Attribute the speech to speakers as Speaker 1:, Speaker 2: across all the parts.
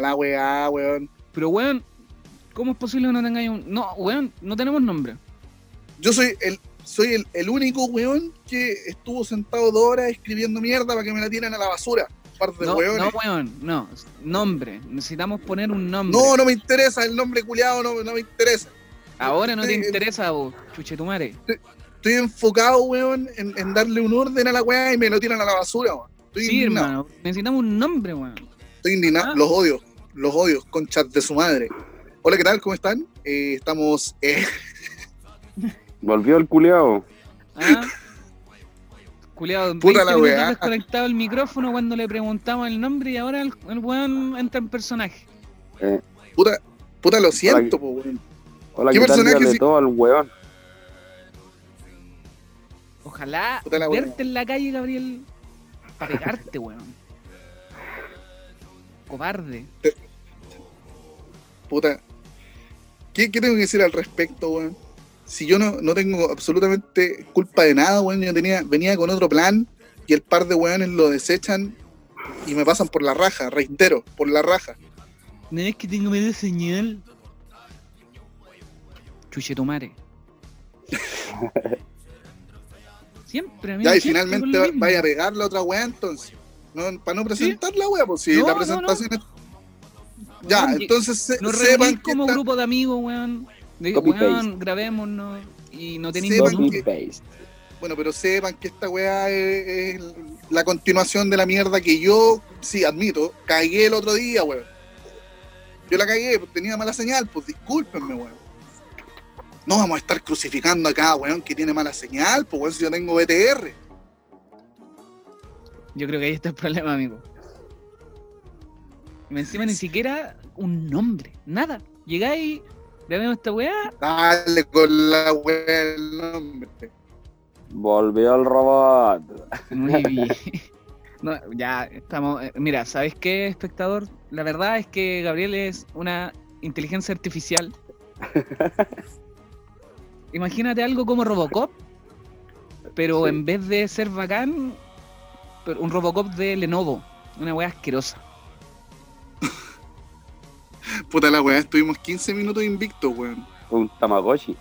Speaker 1: La weá, weón.
Speaker 2: Pero, weón, ¿cómo es posible que no tengáis un. No, weón, no tenemos nombre.
Speaker 1: Yo soy el, soy el, el único weón que estuvo sentado dos horas escribiendo mierda para que me la tiren a la basura. Par de
Speaker 2: No,
Speaker 1: weones.
Speaker 2: no, weón, no. Nombre. Necesitamos poner un nombre.
Speaker 1: No, no me interesa, el nombre culiado no, no me interesa.
Speaker 2: Ahora no te interesa, vos, chuchetumare.
Speaker 1: Estoy enfocado, weón, en, en darle un orden a la weá y me lo tiran a la basura, weón. Estoy
Speaker 2: Sí,
Speaker 1: indignado.
Speaker 2: hermano. Necesitamos un nombre, weón.
Speaker 1: Estoy indignado.
Speaker 2: Ah.
Speaker 1: Los odio. Los odio, conchas de su madre. Hola, ¿qué tal? ¿Cómo están? Eh, estamos. eh,
Speaker 3: Volvió el culeado.
Speaker 2: ¿Ah? Culeado,
Speaker 1: Puta
Speaker 2: 20
Speaker 1: la weá.
Speaker 2: desconectado el micrófono cuando le preguntamos el nombre y ahora el, el weón entra en personaje.
Speaker 3: Eh,
Speaker 1: puta, puta, lo siento,
Speaker 3: Hola,
Speaker 1: po, weón.
Speaker 3: hola,
Speaker 1: ¿Qué
Speaker 3: ¿qué tal?
Speaker 1: personaje sí?
Speaker 3: todo al weón.
Speaker 2: Ojalá
Speaker 1: Puta la
Speaker 2: verte en la calle, Gabriel, para pegarte, weón. Cobarde.
Speaker 1: Puta. ¿Qué, qué tengo que decir al respecto, weón? Si yo no, no tengo absolutamente culpa de nada, weón. Yo tenía, venía con otro plan y el par de weones lo desechan y me pasan por la raja, reitero, por la raja.
Speaker 2: ¿No es que tengo medio señal? Chuchetumare. Siempre, amigo.
Speaker 1: Ya, y
Speaker 2: siempre
Speaker 1: finalmente va- vaya a pegar la otra weá entonces. No, para no presentar la weá, pues si
Speaker 2: No,
Speaker 1: la
Speaker 2: no,
Speaker 1: presentación es. Ya,
Speaker 2: Weón,
Speaker 1: entonces se-
Speaker 2: Nos
Speaker 1: sepan que
Speaker 2: como
Speaker 1: esta-
Speaker 2: grupo de amigos, weón. De, weón, grabémonos. Y no ningún-
Speaker 1: que-. Bueno, pero sepan que esta weá es, es la continuación de la mierda que yo, sí, admito, cagué el otro día, weón. Yo la cagué, pues tenía mala señal, pues discúlpenme, weón. No vamos a estar crucificando acá, weón, que tiene mala señal, pues weón, si yo tengo BTR.
Speaker 2: Yo creo que ahí está el problema, amigo. Y Encima ni siquiera un nombre, nada. Llegáis, grabemos esta weá.
Speaker 1: Dale con la weá el nombre.
Speaker 3: Volvió el robot.
Speaker 2: Muy bien. No, ya estamos. eh, Mira, ¿sabes qué, espectador? La verdad es que Gabriel es una inteligencia artificial. Imagínate algo como Robocop, pero
Speaker 3: Sí.
Speaker 2: en vez de ser bacán, un Robocop de Lenovo. Una weá asquerosa.
Speaker 1: Puta la weá, estuvimos 15 minutos invictos, weón.
Speaker 3: Un Tamagotchi.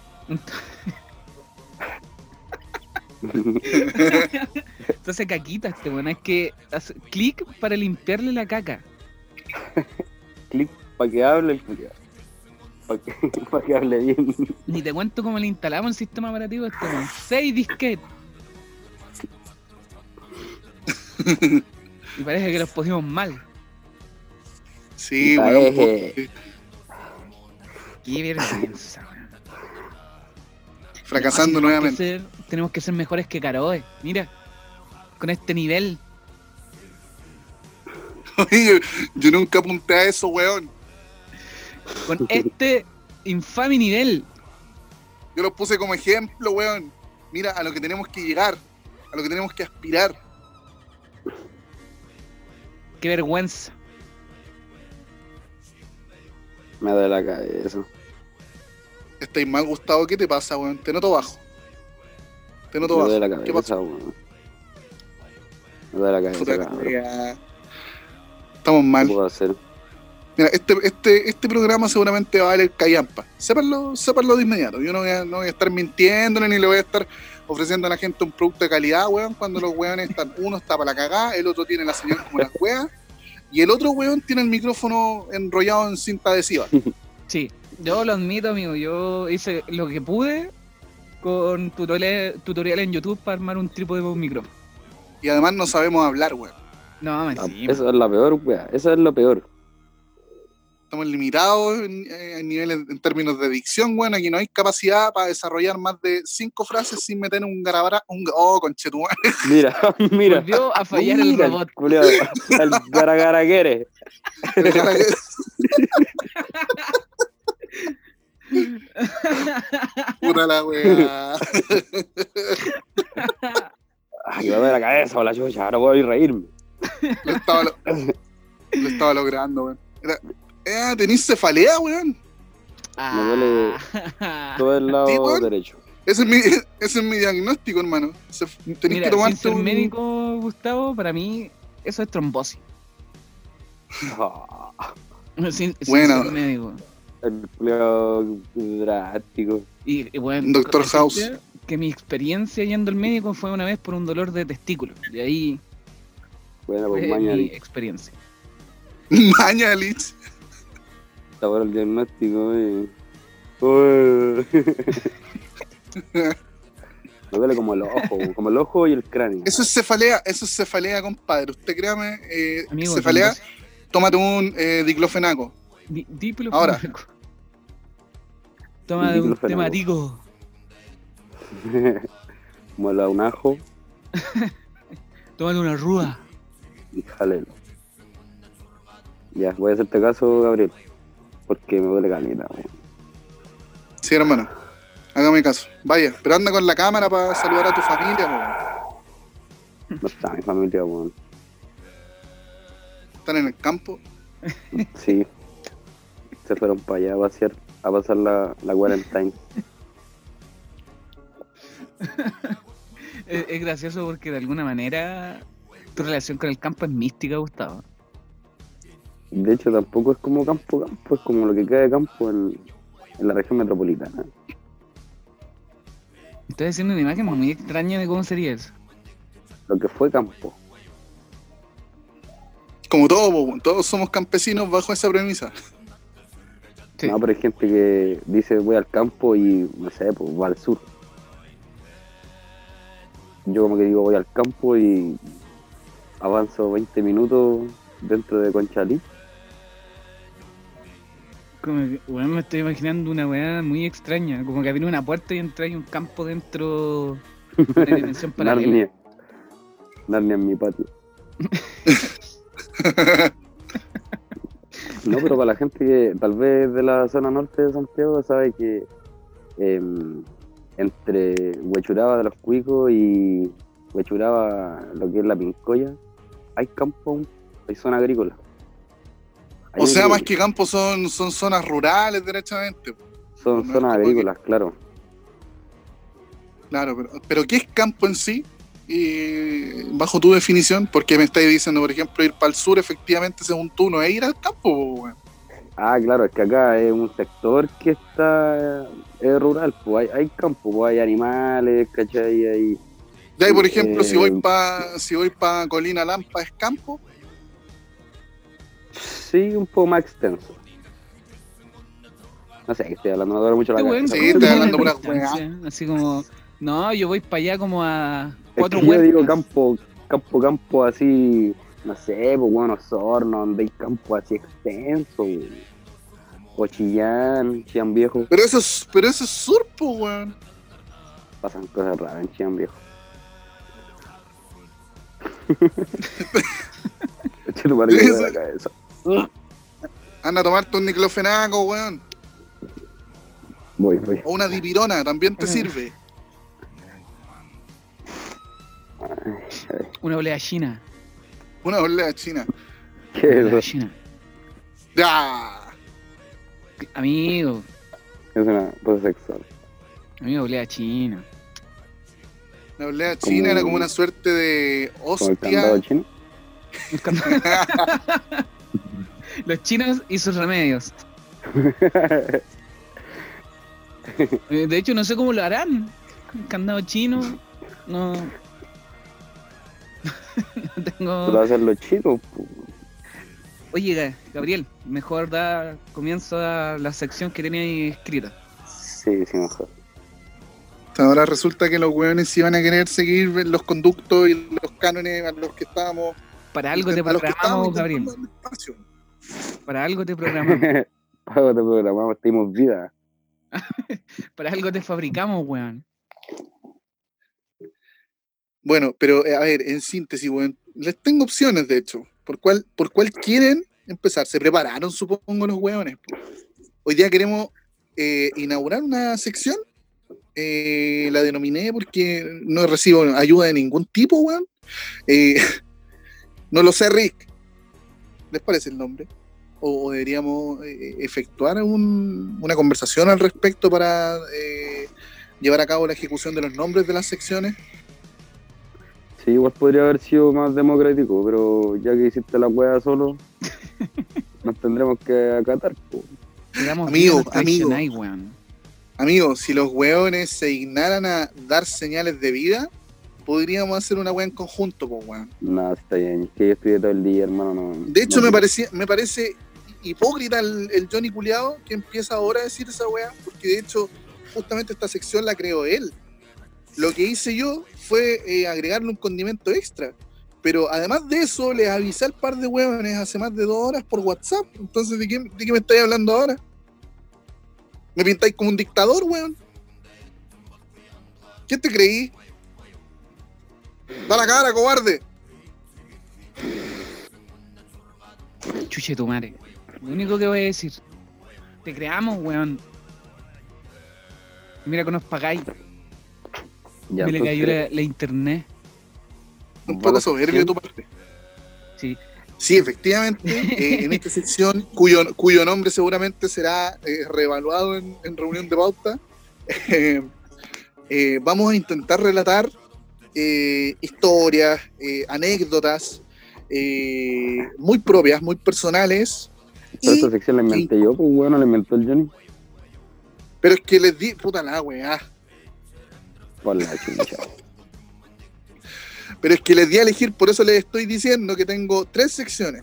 Speaker 2: Entonces caquita este weón. Es que hace clic para limpiarle la caca.
Speaker 3: Clic para que hable el culeado. Para que, pa' que hable bien.
Speaker 2: Ni te cuento cómo le instalamos el sistema operativo a este weón. 6 disquetes. y parece que los pusimos mal.
Speaker 1: Sí, porque
Speaker 2: Qué vergüenza, weón.
Speaker 1: Fracasando
Speaker 2: Tenemos que
Speaker 1: nuevamente.
Speaker 2: ser- tenemos que ser mejores que Caroe. Mira, con este nivel.
Speaker 1: Oye, yo nunca apunté a eso, weón.
Speaker 2: Con este infame nivel.
Speaker 1: Yo lo puse como ejemplo, weón. Mira, a lo que tenemos que llegar, a lo que tenemos que aspirar.
Speaker 2: Qué vergüenza.
Speaker 3: Me duele la cabeza.
Speaker 1: Estáis mal, Gustavo, ¿qué te pasa, weón? Te noto bajo. Te
Speaker 3: Me
Speaker 1: noto
Speaker 3: duele
Speaker 1: bajo.
Speaker 3: la
Speaker 1: ¿Qué
Speaker 3: cabeza,
Speaker 1: pasa?
Speaker 3: weón. Me duele la cabeza,
Speaker 1: la
Speaker 3: cabrón.
Speaker 1: Estamos
Speaker 3: ¿Qué
Speaker 1: mal.
Speaker 3: puedo hacer?
Speaker 1: Mira, este, este, este programa seguramente va a valer callampa. Sépanlo, sépanlo de inmediato. Yo no voy, a, no voy a estar mintiéndole ni le voy a estar ofreciendo a la gente un producto de calidad, weón, cuando los weones están, uno está para la cagada, el otro tiene la señal como las weas, y el otro weón tiene el micrófono enrollado en cinta adhesiva.
Speaker 2: Sí, yo lo admito, amigo. Yo hice lo que pude con tutoriales tutorial en YouTube para armar un trípode con un micrófono.
Speaker 1: Y además no sabemos hablar, weón.
Speaker 2: No,
Speaker 3: Ah,
Speaker 2: encima.
Speaker 3: Eso es la peor, weá. Eso es lo peor.
Speaker 1: Estamos limitados en, en niveles, en términos de dicción, weón. Aquí no hay capacidad para desarrollar más de cinco frases sin meter un garabara, un oh, conchetumare.
Speaker 3: Mira, mira.
Speaker 2: Volvió a fallar el robot.
Speaker 3: culiao, el garagaraguere.
Speaker 1: Puta la weá.
Speaker 3: Ay, me la cabeza, la chucha, ahora puedo ir a reírme.
Speaker 1: Lo estaba, lo, lo estaba logrando, weón. Eh, tenés cefalea, weón.
Speaker 3: Me duele
Speaker 2: Ah.
Speaker 3: todo el lado
Speaker 1: Sí,
Speaker 3: derecho.
Speaker 1: Ese es mi, ese es mi diagnóstico, hermano. Tenés
Speaker 2: Mira,
Speaker 1: que tomarte
Speaker 2: sin ser
Speaker 1: un...
Speaker 2: médico, Gustavo, para mí eso es trombosis.
Speaker 3: Ah,
Speaker 2: Sin, sin
Speaker 1: Bueno.
Speaker 2: ser médico.
Speaker 3: el culiao drástico.
Speaker 2: Y, y bueno,
Speaker 1: Doctor House.
Speaker 2: Que mi experiencia yendo al médico fue una vez por un dolor de testículo. Y ahí
Speaker 3: Bueno, pues
Speaker 2: fue mi experiencia.
Speaker 1: Mañalich.
Speaker 3: Está bueno el diagnóstico. eh. Uy. Me duele como el ojo, como el ojo y el cráneo.
Speaker 1: Eso es cefalea, eso es cefalea, compadre. Usted créame, eh,
Speaker 2: Amigo,
Speaker 1: cefalea, tómate un eh, diclofenaco.
Speaker 2: di- dípelo
Speaker 1: Ahora.
Speaker 2: Toma de un temático.
Speaker 3: como la un ajo
Speaker 2: Tómate una rúa.
Speaker 3: y jalelo. Ya, voy a hacerte caso, Gabriel. Porque me duele caleta, weón.
Speaker 1: Sí, hermano. Hágame caso. Vaya, pero anda con la cámara para saludar a tu familia, po.
Speaker 3: No está mi familia, weón.
Speaker 1: Están en el campo.
Speaker 3: Sí. Se fueron para allá a pasear, a pasar la, la quarantine.
Speaker 2: Es, es gracioso porque de alguna manera tu relación con el campo es mística, Gustavo.
Speaker 3: De hecho, tampoco es como campo, campo, es como lo que queda de campo en, en la región metropolitana.
Speaker 2: Estoy haciendo una imagen muy extraña de cómo sería eso.
Speaker 3: Lo que fue campo.
Speaker 1: Como todos, todos somos campesinos bajo esa premisa.
Speaker 2: Sí.
Speaker 3: No, pero hay gente que dice voy al campo y, no sé, pues va al sur. Yo como que digo voy al campo y avanzo 20 minutos dentro de Conchalí.
Speaker 2: Como que, weón, me estoy imaginando una weá muy extraña. Como que abrió una puerta y entra un campo dentro de una dimensión paralela.
Speaker 3: Narnia. Narnia en mi patio. No, pero para la gente que tal vez de la zona norte de Santiago sabe que em, entre Huechuraba de los Cuicos y Huechuraba, lo que es la Pincoya, hay campo, hay zona agrícola. Hay
Speaker 1: O sea, más que campo son, son zonas rurales, derechamente.
Speaker 3: Son
Speaker 1: no
Speaker 3: zonas agrícolas, claro.
Speaker 1: Claro, pero, pero ¿qué es campo en sí? Y bajo tu definición, porque me estáis diciendo, por ejemplo, ir para el sur, efectivamente, según tú, no es ir al campo.
Speaker 3: Ah, claro, es que acá es un sector que está es rural, pues hay, hay campo, pues hay animales, ¿cachai? Hay,
Speaker 1: Ya, y por ejemplo, si
Speaker 3: Eh,
Speaker 1: voy para si voy pa Colina Lampa, ¿es campo?
Speaker 3: Sí, un poco más extenso. No sé, que estoy hablando, no duele mucho la cabeza.
Speaker 1: Sí,
Speaker 2: ¿cómo
Speaker 1: estoy hablando pura?
Speaker 2: Así como, no, yo voy para allá como a
Speaker 3: Es
Speaker 2: cuatro
Speaker 3: que yo digo campo, campo, campo así, no sé, pues bueno, Osorno, donde hay campo así extenso. güey. O Chillán, Chillán Viejo,
Speaker 1: Pero eso es, pero eso es sur, po, weón.
Speaker 3: pasan cosas raras en Chillán Viejo. Eche tu madre que me duele la cabeza.
Speaker 1: Anda a tomarte un niclofenaco, weón.
Speaker 3: Voy, voy.
Speaker 1: O una dipirona, también te
Speaker 2: Mm.
Speaker 1: sirve.
Speaker 2: Una olea china.
Speaker 1: Una olea china.
Speaker 3: ¿Qué
Speaker 2: Una
Speaker 3: es
Speaker 2: olea
Speaker 3: eso?
Speaker 2: china.
Speaker 1: ¡Ya!
Speaker 2: Amigo,
Speaker 3: Es una cosa sexual.
Speaker 2: amigo, olea china.
Speaker 1: La olea china era como una suerte de
Speaker 3: Como el candado
Speaker 1: hostia.
Speaker 3: chino.
Speaker 2: Los chinos y sus remedios. Eh, De hecho, no sé cómo lo harán. Un candado chino. No. no tengo.
Speaker 3: hacen los chinos.
Speaker 2: Oye, Ga- Gabriel, mejor da comienzo a la sección que tenía ahí escrita.
Speaker 3: Sí, sí, mejor.
Speaker 1: Ahora resulta que los weones iban a querer seguir los conductos y los cánones a los que estábamos.
Speaker 2: Para algo te
Speaker 1: a los que estábamos
Speaker 2: programamos, Gabriel. Para algo te programamos.
Speaker 3: Pago te programamos, tenemos vida.
Speaker 2: Para algo te fabricamos, weón.
Speaker 1: Bueno, pero eh, a ver, en síntesis, weón, les tengo opciones, de hecho. ¿Por cuál, ¿Por cuál quieren empezar? ¿Se prepararon, supongo, los weones? Hoy día queremos eh, inaugurar una sección. Eh, la denominé porque no recibo ayuda de ningún tipo, weón. Eh, no lo sé, Rick. ¿Les parece el nombre? ¿O, o deberíamos eh, efectuar un- una conversación al respecto para eh, llevar a cabo la ejecución de los nombres de las secciones?
Speaker 3: Sí, igual podría haber sido más democrático, pero ya que hiciste la hueá solo, nos tendremos que acatar. po.
Speaker 1: Amigo, amigo. si los weones se dignaran a dar señales de vida, podríamos hacer una weá en conjunto, pues weón.
Speaker 3: No, está bien. Es que yo estudié todo el día, hermano. No,
Speaker 1: De hecho,
Speaker 3: no
Speaker 1: me, parecía, me parece hipócrita el, el Johnny Culeado que empieza ahora a decir esa weá, porque de hecho, justamente esta sección la creó él. Lo que hice yo fue eh, agregarle un condimento extra. Pero además de eso, les avisé al par de huevones hace más de dos horas por WhatsApp. Entonces, ¿de qué, de qué me estáis hablando ahora? ¿Me pintáis como un dictador, weón? ¿Qué te creí? Da la cara, cobarde.
Speaker 2: Chuche tu madre. Lo único que voy a decir. Te creamos, weón. Mira que nos pagáis.
Speaker 3: Ya,
Speaker 2: Me le cayó la, la internet.
Speaker 1: Un poco soberbio de tu parte.
Speaker 2: Sí.
Speaker 1: Sí, efectivamente, eh, en esta sección, cuyo, cuyo nombre seguramente será eh, reevaluado en, en reunión de pauta, eh, eh, vamos a intentar relatar eh, historias, eh, anécdotas eh, muy propias, muy personales,
Speaker 3: Pero
Speaker 1: y-
Speaker 3: sección la inventé yo, pues bueno, la inventó el Johnny.
Speaker 1: pero es que les di, puta la weá,
Speaker 3: Por la chucha.
Speaker 1: pero es que les di a elegir, por eso les estoy diciendo que tengo tres secciones.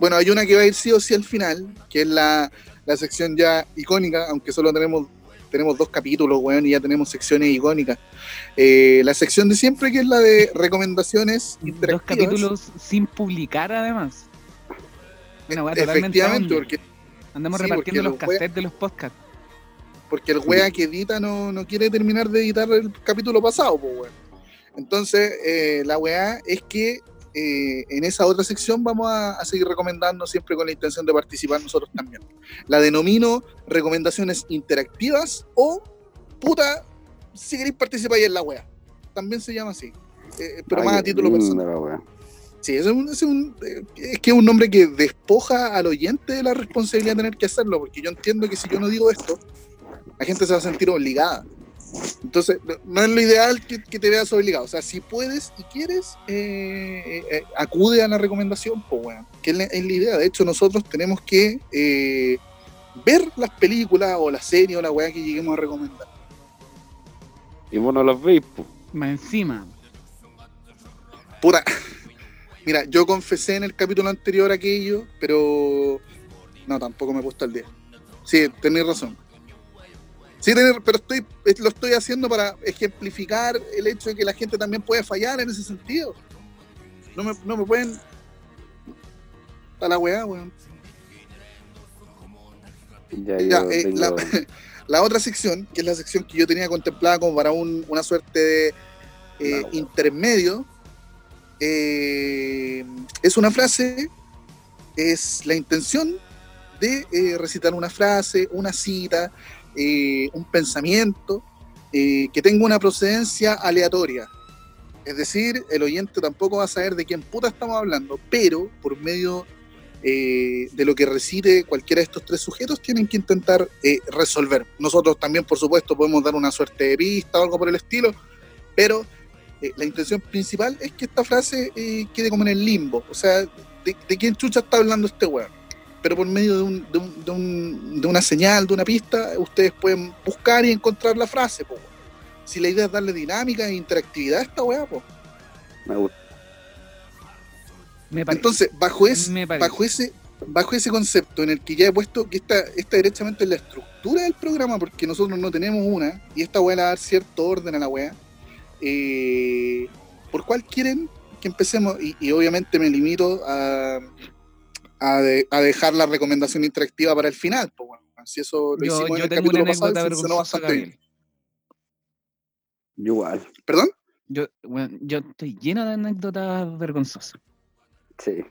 Speaker 1: Bueno, hay una que va a ir sí o sí al final, que es la, la sección ya icónica, aunque solo tenemos, tenemos dos capítulos, weón, y ya tenemos secciones icónicas. Eh, la sección de siempre, que es la de recomendaciones
Speaker 2: Dos capítulos sin publicar, además. Weá totalmente
Speaker 1: Efectivamente, porque,
Speaker 2: Andamos
Speaker 1: sí,
Speaker 2: repartiendo
Speaker 1: porque
Speaker 2: los
Speaker 1: los wea-
Speaker 2: cassettes de los podcasts.
Speaker 1: porque el wea que edita no, no quiere terminar de editar el capítulo pasado, pues, weón. Entonces, eh, la weá es que eh, en esa otra sección vamos a, a seguir recomendando siempre con la intención de participar nosotros también. La denomino recomendaciones interactivas o puta, si queréis participar ahí en la weá. También se llama así. Eh, pero
Speaker 3: Ay,
Speaker 1: más a título personal.
Speaker 3: la wea.
Speaker 1: Sí, un, es, un- eh, es que es un nombre que despoja al oyente de la responsabilidad de tener que hacerlo, porque yo entiendo que si yo no digo esto, la gente se va a sentir obligada. Entonces, no- no es lo ideal que, que te veas obligado. O sea, si puedes y quieres, eh, eh, eh, acude a la recomendación, pues bueno, que es la, es la idea. De hecho, nosotros tenemos que eh, ver las películas o la serie o la weá que lleguemos a recomendar.
Speaker 3: Y vos no los veis, pues.
Speaker 2: Más encima.
Speaker 1: Puta. Mira, yo confesé en el capítulo anterior aquello, pero no, tampoco me he puesto al día. Sí, tenéis razón. Sí, pero estoy, es- lo estoy haciendo para ejemplificar el hecho de que la gente también puede fallar en ese sentido. No me, no me pueden. A la weá, weón.
Speaker 3: Ya,
Speaker 1: Ya,
Speaker 3: yo
Speaker 1: eh,
Speaker 3: tengo-
Speaker 1: la, la otra sección, que es la sección que yo tenía contemplada como para un- una suerte de eh,
Speaker 3: Claro.
Speaker 1: intermedio, eh, es una frase, es la intención de recitar una frase, una cita, eh, un pensamiento eh, que tenga una procedencia aleatoria. Es decir, el oyente tampoco va a saber de quién puta estamos hablando, pero por medio eh, de lo que recite cualquiera de estos tres sujetos tienen que intentar eh, resolver. Nosotros también, por supuesto, podemos dar una suerte de pista o algo por el estilo, pero eh, la intención principal es que esta frase quede como en el limbo. O sea, de, de quién chucha está hablando este weón. Pero por medio de, un- de un- de un- de una señal, de una pista, ustedes pueden buscar y encontrar la frase. po. Si la idea es darle dinámica e interactividad a esta weá, pues.
Speaker 3: Me gusta.
Speaker 2: Me parece.
Speaker 1: Entonces, bajo, es,
Speaker 2: Me
Speaker 1: bajo, ese, bajo ese concepto en el que ya he puesto que esta, esta directamente es la estructura del programa, porque nosotros no tenemos una, y esta weá le va a dar cierto orden a la weá, eh, ¿por cuál quieren que empecemos? Y, y obviamente me limito a, a, de- a dejar la recomendación interactiva para el final. Pues bueno, si eso lo
Speaker 2: yo
Speaker 1: hicimos en
Speaker 2: yo
Speaker 1: el
Speaker 2: tengo una
Speaker 1: capítulo pasado, funcionó bastante bien.
Speaker 3: Igual.
Speaker 1: ¿Perdón?
Speaker 2: Yo, bueno, yo estoy lleno de anécdotas vergonzosas.
Speaker 3: Sí.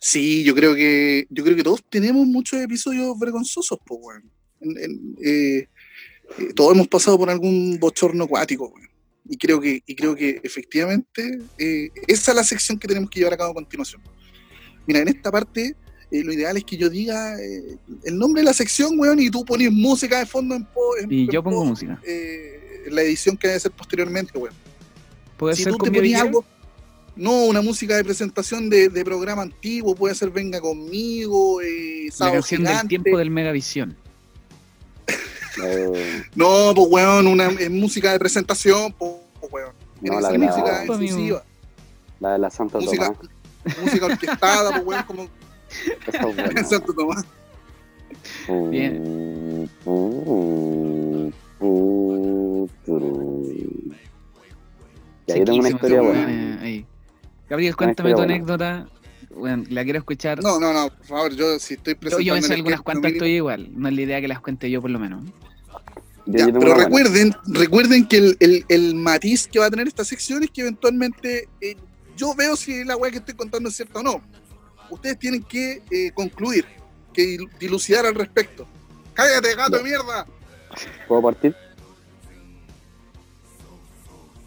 Speaker 1: Sí, yo creo que yo creo que todos tenemos muchos episodios vergonzosos, pues, weón. En- en- eh, eh, todos hemos pasado por algún bochorno acuático. Y creo que, y creo que efectivamente eh, esa es la sección que tenemos que llevar a cabo a continuación. Mira, en esta parte eh, lo ideal es que yo diga eh, el nombre de la sección, weón, y tú pones música de fondo en, po- en-
Speaker 2: Y
Speaker 1: en
Speaker 2: yo pongo
Speaker 1: post,
Speaker 2: música.
Speaker 1: eh, la edición que debe ser posteriormente, weón.
Speaker 2: Puede
Speaker 1: Si
Speaker 2: ser
Speaker 1: tú
Speaker 2: con
Speaker 1: te ponías algo, No, una música de presentación de, de programa antiguo, puede ser Venga conmigo, eh,
Speaker 2: La
Speaker 1: Sábado
Speaker 2: canción del tiempo del Megavisión.
Speaker 1: No, pues weón, una es música de presentación, pues weón.
Speaker 3: No, la de
Speaker 1: música
Speaker 3: la-
Speaker 1: efusiva,
Speaker 3: la de la Santa
Speaker 1: música,
Speaker 3: Tomás.
Speaker 1: Música orquestada, pues weón, como en Santo Tomás.
Speaker 2: Bien.
Speaker 3: Ya, yo tengo una
Speaker 2: Sequísimo
Speaker 3: historia
Speaker 2: ese
Speaker 3: buena.
Speaker 2: weón, eh, ahí. Gabriel, cuéntame tu anécdota. Bueno, la quiero escuchar.
Speaker 1: No, no, no, por favor, yo si estoy
Speaker 2: yo,
Speaker 1: presentando.
Speaker 2: yo me sé
Speaker 1: el
Speaker 2: algunas
Speaker 1: sketch,
Speaker 2: cuantas,
Speaker 1: no mínimo-
Speaker 2: estoy igual. No es la idea que las cuente yo, por lo menos.
Speaker 3: Yo-
Speaker 1: Ya, pero recuerden, recuerden que el, el- el matiz que va a tener esta sección es que eventualmente eh, yo veo si la weá que estoy contando es cierta o no. Ustedes tienen que eh, concluir, que dil- dilucidar al respecto. ¡Cállate, gato de mierda!
Speaker 3: ¿Puedo partir?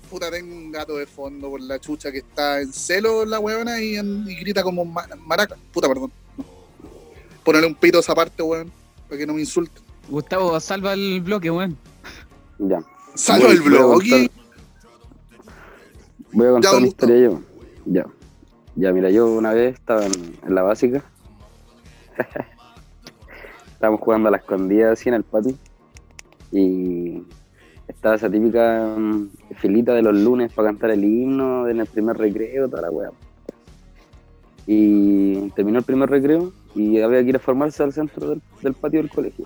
Speaker 1: Puta, tengo un gato de fondo por la chucha que está en celo la weona y, grita como ma- maraca. Puta, perdón. Ponerle un pito a esa parte, weón, para que no me insulte.
Speaker 2: Gustavo, salva el bloque, weón.
Speaker 3: Ya.
Speaker 1: Salvo
Speaker 3: Voy-
Speaker 1: el
Speaker 3: voy a contar- Voy a contar
Speaker 1: Ya,
Speaker 3: una
Speaker 1: Gustavo.
Speaker 3: historia yo. Ya. Ya, mira, yo una vez estaba en, la básica. Estábamos jugando a la escondida así en el patio. Y estaba esa típica mm, filita de los lunes para cantar el himno en el primer recreo, toda la weá. Y terminó el primer recreo y había que ir a formarse al centro del, del patio del colegio.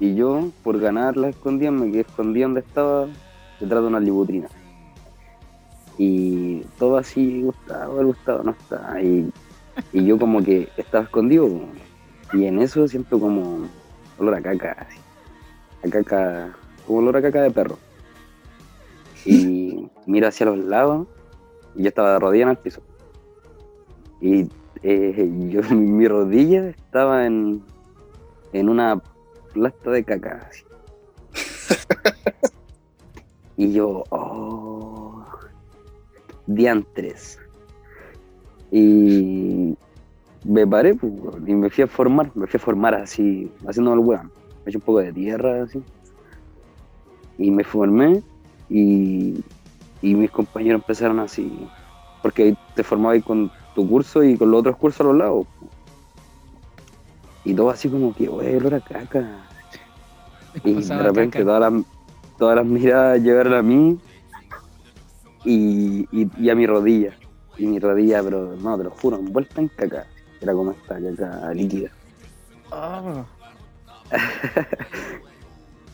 Speaker 3: Y yo, por ganar las escondidas, me quedé escondido donde estaba, detrás de una libutrina. Y todo así, Gustavo, el Gustavo no está. Y, y yo como que estaba escondido. Y en eso siento como olor a caca. así. A caca, como olor a caca de perro. Y miro hacia los lados y yo estaba de rodilla en el piso. Y eh, yo, mi rodilla estaba en, en una plasta de caca. así. y yo, oh, diantres. Y me paré pues, y me fui a formar, me fui a formar así, haciéndome el weón. Me eché un poco de tierra así. Y me formé y, y mis compañeros empezaron así, porque ahí te formabas ahí con tu curso y con los otros cursos a los lados. Y todo así como que, olor a caca. Y de repente
Speaker 2: caca.
Speaker 3: todas las, todas las miradas llegaron a mí y, y, y a mi rodilla. Y mi rodilla, pero no, te lo juro, envuelta en caca. Era como esta caca líquida.
Speaker 2: Oh,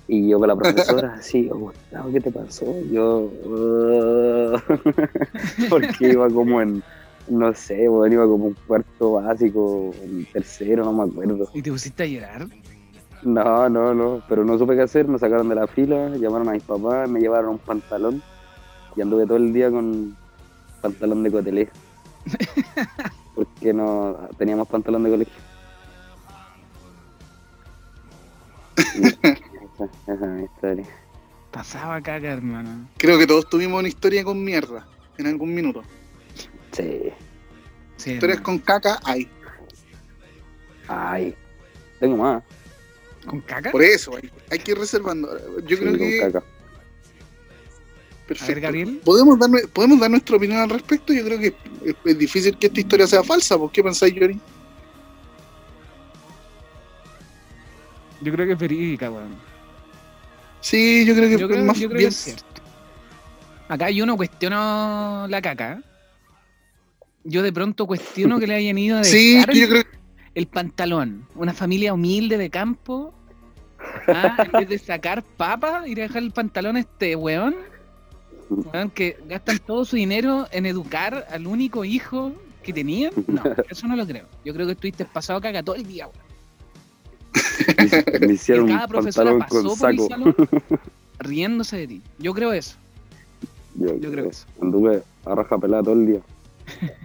Speaker 3: Y yo con la profesora, así, oh, Gustavo, ¿qué te pasó? Yo, "Uh", porque iba como en, no sé, bueno, iba como un cuarto básico, en tercero, no me acuerdo.
Speaker 2: ¿Y te pusiste a llorar?
Speaker 3: No, no, no, pero no supe qué hacer, me sacaron de la fila, llamaron a mis papás, me llevaron un pantalón y anduve todo el día con pantalón de cotelé. Porque no teníamos pantalón de colegio. Esa, esa es mi historia.
Speaker 2: Pasaba caca, hermano.
Speaker 1: Creo que todos tuvimos una historia con mierda en algún minuto.
Speaker 3: Sí.
Speaker 2: Sí,
Speaker 1: Historias
Speaker 2: hermano.
Speaker 1: con caca hay.
Speaker 3: Ay, tengo más.
Speaker 2: ¿Con caca?
Speaker 1: Por eso, hay, hay que ir reservando. Yo
Speaker 3: Sí,
Speaker 1: creo
Speaker 3: con
Speaker 1: que.
Speaker 3: caca.
Speaker 1: Perfecto.
Speaker 2: Gabriel.
Speaker 1: ¿Podemos dar, ¿Podemos dar nuestra opinión al respecto? Yo creo que es, es difícil que esta historia sea falsa. ¿Por qué pensáis, Yori?
Speaker 2: Yo creo que es verídica, weón.
Speaker 1: Sí, yo creo que
Speaker 2: Yo
Speaker 1: es
Speaker 2: creo,
Speaker 1: más
Speaker 2: yo creo que
Speaker 1: bien.
Speaker 2: es cierto. Acá yo no cuestiono la caca. Yo de pronto cuestiono que le hayan ido a
Speaker 1: Sí, yo
Speaker 2: el,
Speaker 1: creo que
Speaker 2: el pantalón. Una familia humilde de campo. Ah, en vez de sacar papa, ir a dejar el pantalón a este weón. Weón, que gastan todo su dinero en educar al único hijo que tenían. No, eso no lo creo. Yo creo que estuviste pasado caca todo el día, weón.
Speaker 3: Me
Speaker 2: Que
Speaker 3: hicieron
Speaker 2: cada
Speaker 3: un
Speaker 2: profesora pasó
Speaker 3: con saco.
Speaker 2: riéndose de ti. Yo creo eso.
Speaker 3: Yo,
Speaker 2: Yo creo eso.
Speaker 3: Anduve a raja pelada todo el día.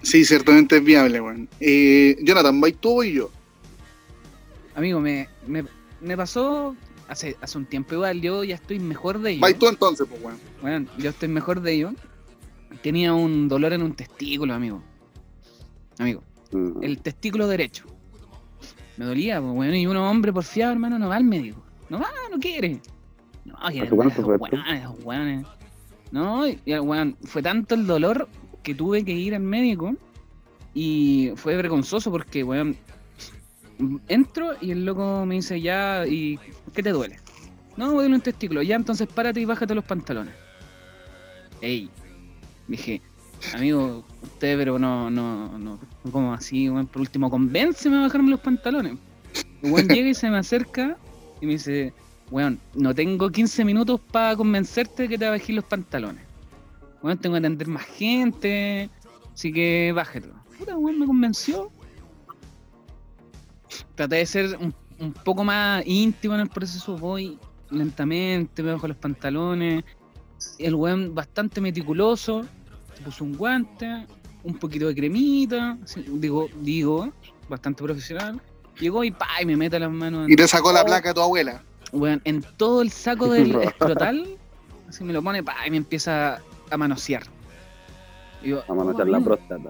Speaker 1: sí, ciertamente es viable, weón. Eh, Jonathan, ¿vais tú y yo?
Speaker 2: Amigo, me, me, me pasó hace, hace un tiempo igual. Yo ya estoy mejor de ello.
Speaker 1: ¿Vais tú entonces, pues, weón?
Speaker 2: Bueno, yo estoy mejor de ello. Tenía un dolor en un testículo, amigo. Amigo,
Speaker 3: Mm.
Speaker 2: el testículo derecho. Me dolía, pues, bueno, y uno hombre porfiado, hermano, no va al médico. No va, no quiere. No, quiere esos weones. No, y el weón, fue tanto el dolor que tuve que ir al médico y fue vergonzoso porque, weón, entro y el loco me dice, ya, ¿y qué te duele? No, me duele un testículo. Ya, entonces párate y bájate los pantalones. Ey, dije, amigo, usted, pero no, no, no, como así, por último, convénceme a bajarme los pantalones. Weón llega y se me acerca y me dice, weón, no tengo 15 minutos para convencerte de que te bajé los pantalones. Weón, tengo que atender más gente, así que bájate. Puta, weón, me convenció. Traté de ser un, un poco más íntimo en el proceso, voy lentamente, me bajo los pantalones. El weón bastante meticuloso, se puso un guante, un poquito de cremita, digo, digo, bastante profesional. Llegó y pa, y me mete las manos en,
Speaker 1: Y te sacó la placa a tu abuela.
Speaker 2: weón, en todo el saco del escrotal, así me lo pone pa, y me empieza a manosear. Y yo,
Speaker 3: Vamos a
Speaker 2: "Oh,
Speaker 3: notar la
Speaker 2: amigo".
Speaker 3: próstata.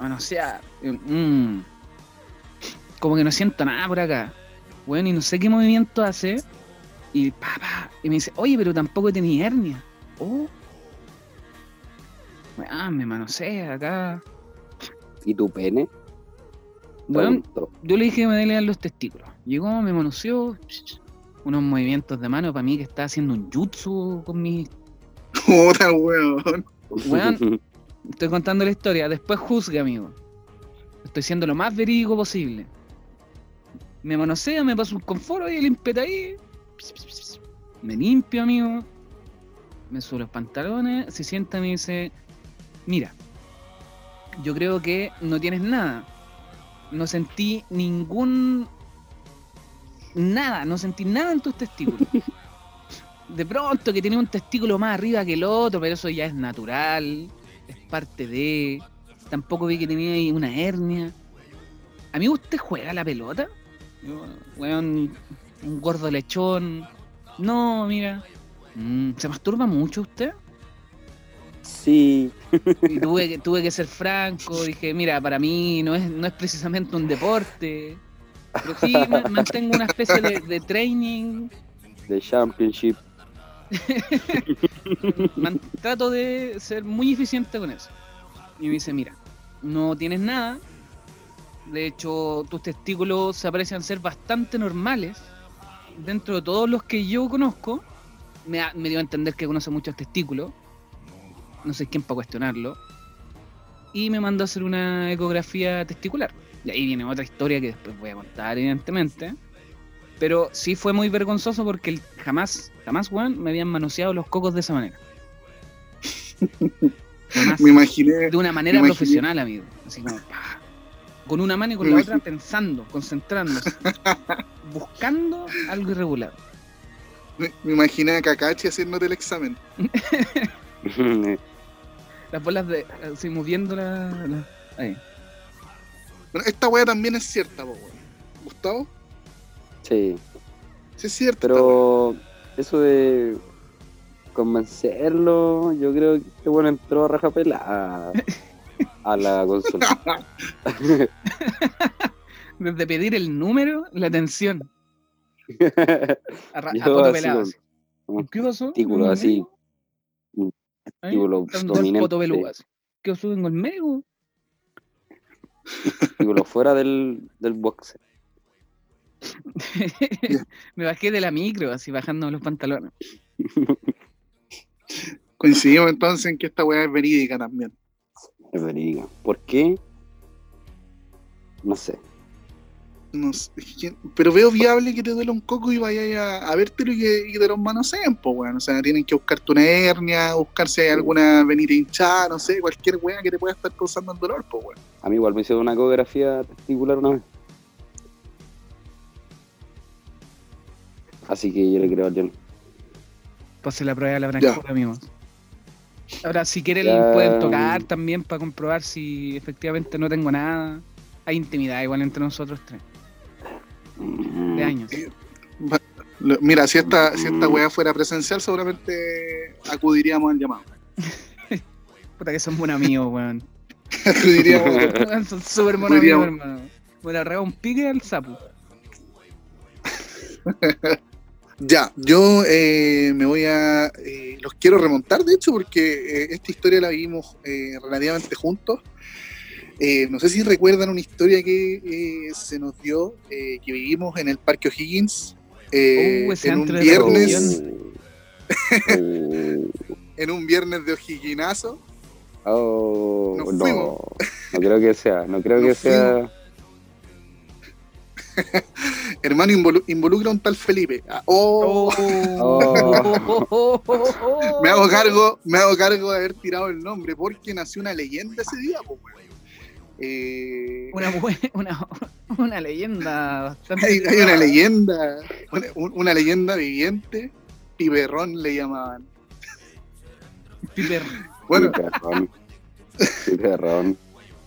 Speaker 2: manosear. Y yo, "Mm". Como que no siento nada por acá. Bueno, y no sé qué movimiento hace. Y pa, pa, y me dice, oye, pero tampoco tenía hernia. Oh. Ah, me manosea acá.
Speaker 3: ¿Y tu pene?
Speaker 2: Bueno, yo le dije que me dolían los testículos. Llegó, me manoseó. Unos movimientos de mano para mí que estaba haciendo un jutsu con mi.
Speaker 1: Puta, weón.
Speaker 2: Weón. Estoy contando la historia. Después juzgue, amigo. Estoy siendo lo más verídico posible. Me manosea, me paso un confort y limpeta ahí. Me limpio, amigo. Me subo los pantalones. Se sienta y me dice: Mira, yo creo que no tienes nada. No sentí ningún. Nada, no sentí nada en tus testículos. De pronto que tenía un testículo más arriba que el otro, pero eso ya es natural, es parte de. Tampoco vi que tenía ahí una hernia. Amigo, ¿usted juega a la pelota? Weón, un gordo lechón. No, mira. Mm, ¿Se masturba mucho usted?
Speaker 3: Sí.
Speaker 2: Y tuve, que- tuve que ser franco, dije, mira, para mí no es, no es precisamente un deporte. Pero sí, ma- mantengo una especie de, de training.
Speaker 3: De Championship.
Speaker 2: man- trato de ser muy eficiente con eso. Y me dice, mira, no tienes nada. De hecho, tus testículos se aprecian ser bastante normales. Dentro de todos los que yo conozco, me, ha- me dio a entender que conoce muchos testículos. No sé quién para cuestionarlo. Y me mandó a hacer una ecografía testicular. Y ahí viene otra historia que después voy a contar, evidentemente. Pero sí fue muy vergonzoso porque jamás, jamás, weón, me habían manoseado los cocos de esa manera.
Speaker 1: Me imaginé.
Speaker 2: De una manera
Speaker 1: imaginé.
Speaker 2: profesional, amigo. Así como, pa, con una mano y con la otra pensando, concentrándose, buscando algo irregular.
Speaker 1: Me, me imaginé a Kakashi haciéndote el examen.
Speaker 2: Las bolas de. así moviendo la. la- ahí.
Speaker 1: Bueno, esta weá también es cierta, po, weón. Gustavo,
Speaker 3: sí.
Speaker 1: sí es weá.
Speaker 3: Pero eso de convencerlo, yo creo que este bueno entró a rajapela a, a la consulta.
Speaker 2: Desde pedir el número, la atención. A, ra-
Speaker 3: así
Speaker 2: pelado,
Speaker 3: con-
Speaker 2: así.
Speaker 3: con
Speaker 2: ¿Qué pasó?
Speaker 3: testículo
Speaker 2: ¿En el
Speaker 3: así,
Speaker 2: están dos
Speaker 3: dominante.
Speaker 2: ¿Qué pasó en el médico?
Speaker 3: testículo fuera del, del boxe.
Speaker 2: Me bajé de la micro, así bajando los pantalones.
Speaker 1: Coincidimos entonces en que esta weá es verídica también.
Speaker 3: Es. ¿Por qué? No sé.
Speaker 1: No sé, pero veo viable que te duela un coco y vayas a, a vértelo y que, y que te los manoseen, pues, weón. O sea, tienen que buscarte una hernia, buscar si hay alguna venita hinchada, no sé, cualquier weá que te pueda estar causando el dolor, pues, weón.
Speaker 3: A mí igual me hicieron una ecografía testicular una vez. Así que yo le creo a John.
Speaker 2: Pase la prueba de la
Speaker 1: Ya.
Speaker 2: blancura, amigos. Ahora, si quieren,
Speaker 3: Ya.
Speaker 2: pueden tocar también para comprobar si efectivamente no tengo nada. Hay intimidad igual entre nosotros tres,
Speaker 3: Mm.
Speaker 2: de años.
Speaker 1: Lo- Mira, si esta, si esta weá fuera presencial, seguramente acudiríamos al llamado.
Speaker 2: Puta que son buenos amigos, weón.
Speaker 1: acudiríamos.
Speaker 2: Weón, son súper buenos
Speaker 1: Podríamos-
Speaker 2: amigos, hermano. Bueno, arrega un pique al sapo.
Speaker 1: Ya, yo eh, me voy a. eh, los quiero remontar, de hecho, porque eh, esta historia la vivimos eh, relativamente juntos. Eh, no sé si recuerdan una historia que eh, se nos dio, eh, que vivimos en el Parque O'Higgins. eh,
Speaker 2: Uh,
Speaker 1: en un viernes,
Speaker 3: Uh,
Speaker 1: en un viernes de O'Higginazo.
Speaker 3: oh,
Speaker 1: Nos
Speaker 3: no,
Speaker 1: fuimos.
Speaker 3: no creo que sea, no creo que sea.
Speaker 1: Hermano, involu- involucra a un tal Felipe. Ah, oh,
Speaker 3: Oh.
Speaker 1: me hago cargo, me hago cargo de haber tirado el nombre, porque nació una leyenda ese día, po, weón. Eh,
Speaker 2: Una, una, una leyenda bastante.
Speaker 1: hay, hay una leyenda, una, un- una leyenda viviente, Piberrón le llamaban.
Speaker 2: Piper.
Speaker 1: Bueno,
Speaker 3: Piperrón. Piperrón.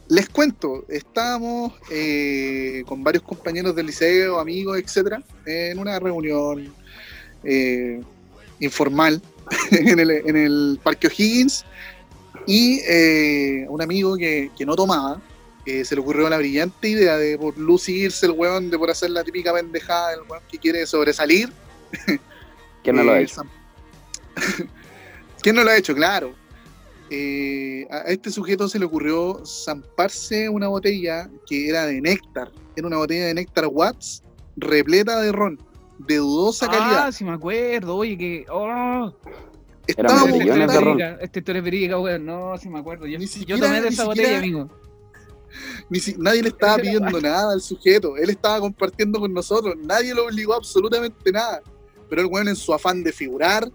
Speaker 1: Les cuento, estábamos eh, con varios compañeros del liceo, amigos, etcétera, en una reunión eh, informal en el, en el Parque O'Higgins y eh, un amigo que, que no tomaba se le ocurrió la brillante idea de por lucirse el weón, de por hacer la típica pendejada del weón que quiere sobresalir.
Speaker 3: ¿Quién no lo ha
Speaker 1: Eh,
Speaker 3: hecho?
Speaker 1: ¿Quién no lo ha hecho? Claro. Eh, a este sujeto se le ocurrió zamparse una botella que era de néctar. Era una botella de néctar Watts repleta de ron, de dudosa
Speaker 2: Ah,
Speaker 1: calidad.
Speaker 2: sí me acuerdo, oye, que. Oh,
Speaker 1: Estábamos
Speaker 3: millones de
Speaker 2: esta
Speaker 3: ron.
Speaker 2: verídica, esta historia es verídica, weón. No, sí me acuerdo. Yo,
Speaker 1: Ni
Speaker 2: yo
Speaker 1: siquiera-
Speaker 2: tomé de
Speaker 1: ni
Speaker 2: esa
Speaker 1: siquiera-
Speaker 2: botella, amigo.
Speaker 1: Ni si- nadie le estaba pidiendo nada al sujeto. Él estaba compartiendo con nosotros. Nadie lo obligó a absolutamente nada. Pero el weón en su afán de figurar,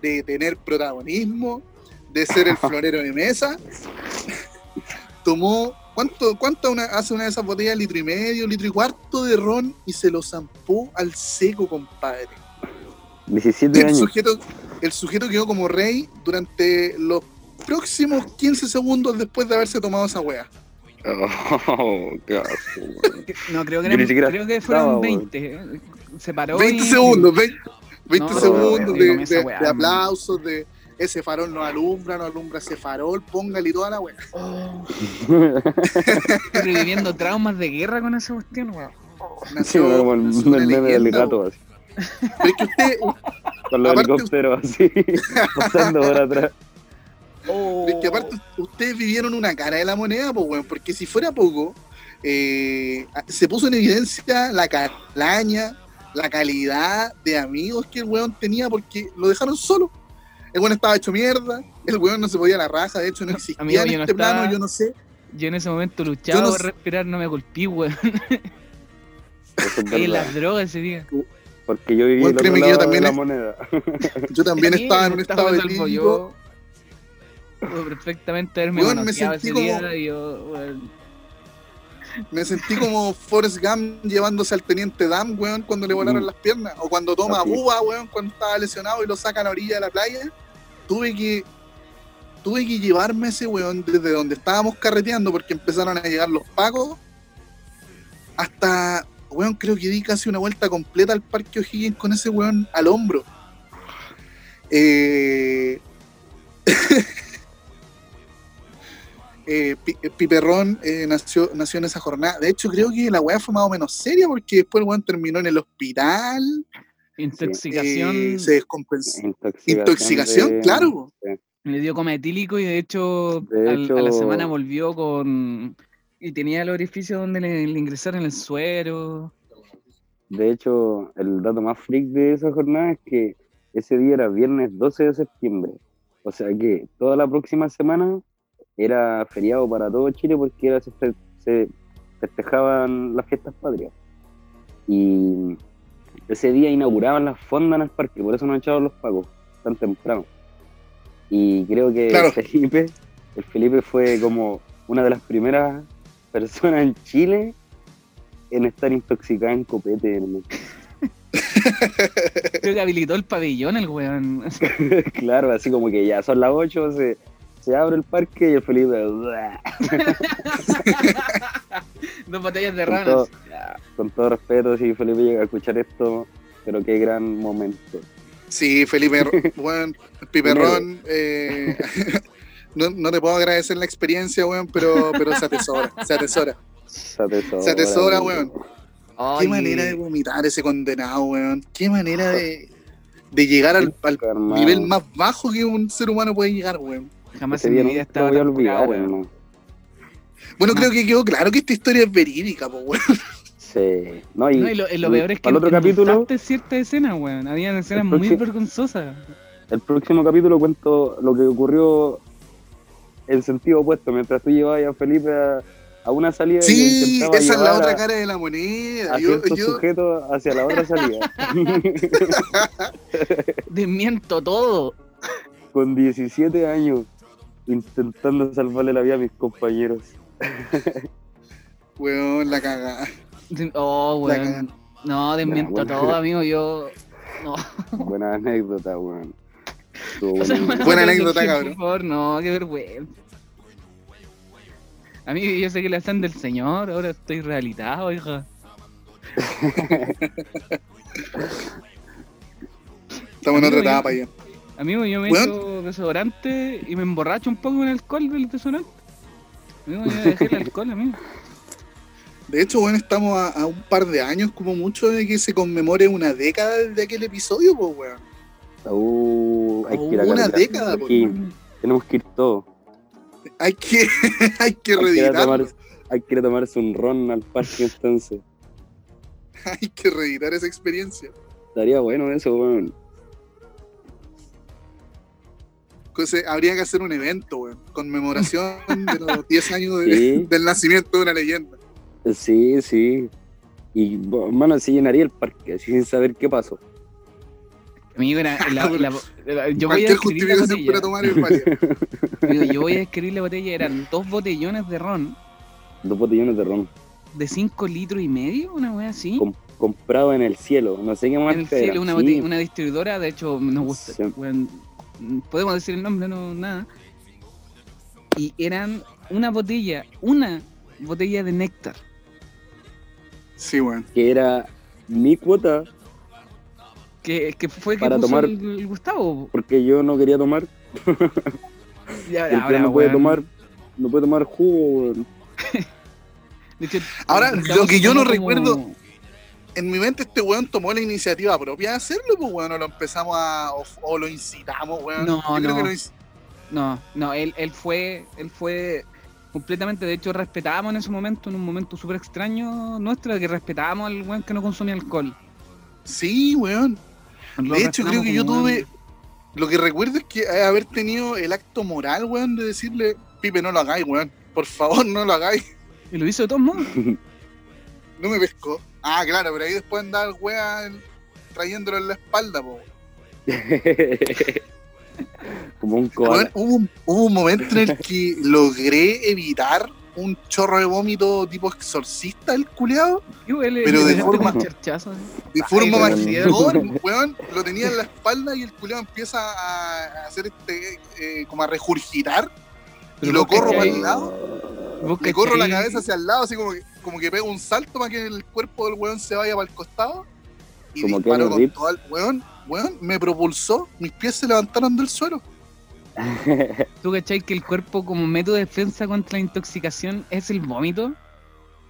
Speaker 1: de tener protagonismo, de ser el florero de mesa, tomó. ¿Cuánto, cuánto una- hace una de esas botellas? Litro y medio, litro y cuarto de ron y se lo zampó al seco, compadre.
Speaker 3: 17
Speaker 1: El
Speaker 3: años.
Speaker 1: sujeto, el sujeto quedó como rey durante los próximos 15 segundos después de haberse tomado esa wea.
Speaker 3: Oh, qué asco, weón.
Speaker 2: No, creo que, eran- creo fueron
Speaker 3: weón.
Speaker 2: 20. eh. Se paró.
Speaker 1: 20
Speaker 2: y-
Speaker 1: segundos, 20, 20
Speaker 2: No,
Speaker 1: segundos de, aplausos, de ese farol no alumbra, no alumbra ese farol, póngale y toda la weá.
Speaker 2: Oh, estoy reviviendo traumas de guerra con esa cuestión, weón.
Speaker 3: Sí, como el, meme del gato, así,
Speaker 1: Pero es que usted,
Speaker 3: con los
Speaker 1: Aparte-
Speaker 3: helicópteros así, pasando por atrás.
Speaker 1: es que aparte ustedes vivieron una cara de la moneda, pues weón, porque si fuera poco, eh, se puso en evidencia la calaña, la calidad de amigos que el weón tenía porque lo dejaron solo. El weón estaba hecho mierda, el weón no se podía la raja, de hecho no existía
Speaker 2: amigo,
Speaker 1: en
Speaker 2: yo no
Speaker 1: este plano,
Speaker 2: estaba-
Speaker 1: yo no sé.
Speaker 2: Yo en ese momento luchaba
Speaker 1: no
Speaker 2: por
Speaker 1: sé-
Speaker 2: respirar, no me golpeé, weón.
Speaker 3: Verdad.
Speaker 2: las drogas ese día.
Speaker 3: Porque yo viví
Speaker 1: Bueno,
Speaker 3: el otro
Speaker 1: yo
Speaker 3: de la moneda.
Speaker 1: Yo también estaba en un estado etílico.
Speaker 2: yo. Puedo perfectamente haberme
Speaker 1: Weón, me sentí como-
Speaker 2: día y yo, weón,
Speaker 1: Me sentí como Forrest Gump llevándose al teniente Dam, weón, cuando le volaron
Speaker 3: Mm.
Speaker 1: las piernas. O cuando toma
Speaker 3: Así.
Speaker 1: Búa, weón, cuando estaba lesionado y lo saca a la orilla de la playa. Tuve que tuve que llevarme ese weón desde donde estábamos carreteando porque empezaron a llegar los pacos hasta, weón, creo que di casi una vuelta completa al Parque O'Higgins con ese weón al hombro. Eh... eh, eh, Piperrón eh, nació, nació en esa jornada. De hecho, creo que la weá fue más o menos seria porque después el weón terminó en el hospital.
Speaker 2: Intoxicación.
Speaker 1: eh, se descompensó.
Speaker 3: Intoxicación.
Speaker 1: Intoxicación,
Speaker 3: de-
Speaker 1: claro.
Speaker 2: Le dio coma etílico y de hecho,
Speaker 3: De
Speaker 2: al-
Speaker 3: hecho-
Speaker 2: a la semana volvió con. Y tenía el orificio donde le, le ingresaron el suero.
Speaker 3: De hecho, el dato más freak de esa jornada es que ese día era viernes 12 de septiembre. O sea que toda la próxima semana era feriado para todo Chile porque era, se, se festejaban las fiestas patrias. Y ese día inauguraban las fondas en el parque, por eso no echaban los pagos tan temprano. Y creo que
Speaker 1: Claro.
Speaker 3: el Felipe, el Felipe fue como una de las primeras personas en Chile en estar intoxicada en copete. hermano.
Speaker 2: Creo que habilitó el pabellón el weón.
Speaker 3: claro, así como que ya son las 8, se, se abre el parque y el Felipe.
Speaker 2: Dos botellas de ranas.
Speaker 3: todo, con todo respeto, si Felipe llega a escuchar esto, pero qué gran momento.
Speaker 1: Sí, Felipe, weón, Piperrón. eh, no, no te puedo agradecer la experiencia, weón, pero, pero se atesora, se atesora.
Speaker 3: Se atesora,
Speaker 1: Se atesora,
Speaker 3: amigo.
Speaker 1: weón.
Speaker 2: Ay,
Speaker 1: Qué manera de vomitar ese condenado, weón. Qué manera de. de llegar al, al nivel más bajo que un ser humano puede llegar, weón.
Speaker 2: Jamás en mi vida estaba tan curado, weón.
Speaker 1: Bueno, creo que quedó claro que esta historia es verídica, po, weón.
Speaker 3: Sí. No, y,
Speaker 2: No, y lo, y peor es que
Speaker 3: otro capítulo,
Speaker 2: endulzaste ciertas escenas, weón. Habían escenas muy vergonzosas.
Speaker 3: el próximo capítulo cuento lo que ocurrió en sentido opuesto, mientras tú llevabas a Felipe a, a una salida
Speaker 1: Sí, esa es la otra
Speaker 3: a-
Speaker 1: cara de la moneda.
Speaker 3: a
Speaker 1: Yo, yo,
Speaker 3: sujetos hacia la otra salida.
Speaker 2: Desmiento todo.
Speaker 3: Con 17 años, intentando salvarle la vida a mis compañeros.
Speaker 1: Weón, la cagada.
Speaker 2: Oh,
Speaker 1: La
Speaker 2: weón. No, desmiento
Speaker 3: bueno.
Speaker 2: todo, amigo. Yo. No.
Speaker 3: Buena anécdota, weón. Estuvo
Speaker 2: O sea,
Speaker 3: bueno.
Speaker 1: Buena anécdota,
Speaker 2: Por
Speaker 1: cabrón.
Speaker 2: favor, no, qué vergüenza. A mí yo sé que le hacen del señor, ahora estoy rehabilitado, hija.
Speaker 1: Estamos en otra etapa ya.
Speaker 2: Amigo, yo me echo desodorante y me emborracho un poco con el alcohol del desodorante. Amigo, yo dejé el alcohol, amigo.
Speaker 1: De hecho, bueno, estamos a, a un par de años, como mucho, de que se conmemore una década de aquel episodio, pues, weón.
Speaker 3: Uh, hay que ir a
Speaker 1: Una década, pues.
Speaker 3: Tenemos que ir todos.
Speaker 1: Hay que, hay que
Speaker 3: Hay que, ir a
Speaker 1: reeditarlo.
Speaker 3: tomar, hay que ir a tomarse un ron al parque entonces.
Speaker 1: Hay que reeditar esa experiencia.
Speaker 3: Estaría bueno eso, weón.
Speaker 1: Entonces, habría que hacer un evento, weón. Conmemoración de los 10 años de-
Speaker 3: Sí.
Speaker 1: del nacimiento de una leyenda.
Speaker 3: Sí, sí. Y, hermano, se llenaría el parque, así sin saber qué pasó.
Speaker 2: Amigo, era la- la- la- yo voy a describir la
Speaker 1: justificación para
Speaker 2: botella.
Speaker 1: tomar el válida.
Speaker 2: Amigo, yo voy a describir la botella. Eran dos botellones de ron
Speaker 3: Dos botellones de ron.
Speaker 2: de 5 litros y medio, una wea así.
Speaker 3: Com- comprado en el cielo. No sé qué más
Speaker 2: en el cielo, una,
Speaker 3: sí.
Speaker 2: botella- una distribuidora, de hecho, nos gusta.
Speaker 3: Sí.
Speaker 2: Podemos decir el nombre, no, nada. Y eran una botella, una botella de néctar.
Speaker 1: Sí, weón.
Speaker 3: Que era mi cuota
Speaker 2: Que, que fue que
Speaker 3: Para
Speaker 2: puso
Speaker 3: tomar-
Speaker 2: el, el Gustavo.
Speaker 3: porque yo no quería tomar.
Speaker 2: Ya,
Speaker 3: El
Speaker 2: ahora,
Speaker 3: no puede tomar, no puede tomar jugo,
Speaker 2: de hecho,
Speaker 1: Ahora, lo que yo no recuerdo- En mi mente este weón tomó la iniciativa propia de hacerlo, pues weón, o lo empezamos a... o, o lo incitamos, weón.
Speaker 2: No,
Speaker 1: Yo creo
Speaker 2: no.
Speaker 1: que lo inci-
Speaker 2: No, no, él, él fue, él fue completamente, de hecho respetábamos en ese momento, en un momento súper extraño nuestro, que respetábamos al weón que no consumía alcohol.
Speaker 1: Sí, weón.
Speaker 2: Lo
Speaker 1: De hecho, creo que yo tuve.
Speaker 2: weón.
Speaker 1: Lo que recuerdo es que haber tenido el acto moral, weón, de decirle, Pipe, no lo hagáis, weón. Por favor, no lo hagáis.
Speaker 2: Y lo hizo de todos modos.
Speaker 1: No me pescó. Ah, claro, pero ahí después andaba el weón trayéndolo en la espalda, po.
Speaker 3: Como un koala.
Speaker 1: hubo, un, hubo un momento en el que logré evitar un chorro de vómito tipo exorcista, el culeado. Pero
Speaker 2: le
Speaker 1: de forma-. De forma magistral, weón. Lo tenía en la espalda y el culeado empieza a hacer este, eh, como a regurgitar. Y lo corro para el lado. Le corro la cabeza hacia el lado, así como que, como que pega un salto para que el cuerpo del weón se vaya para el costado. Y
Speaker 3: Como
Speaker 1: disparó
Speaker 3: Keanu
Speaker 1: con todo el weón, weón, me propulsó, mis pies se levantaron del suelo.
Speaker 2: ¿Tú cachai que el cuerpo como método de defensa contra la intoxicación es el vómito?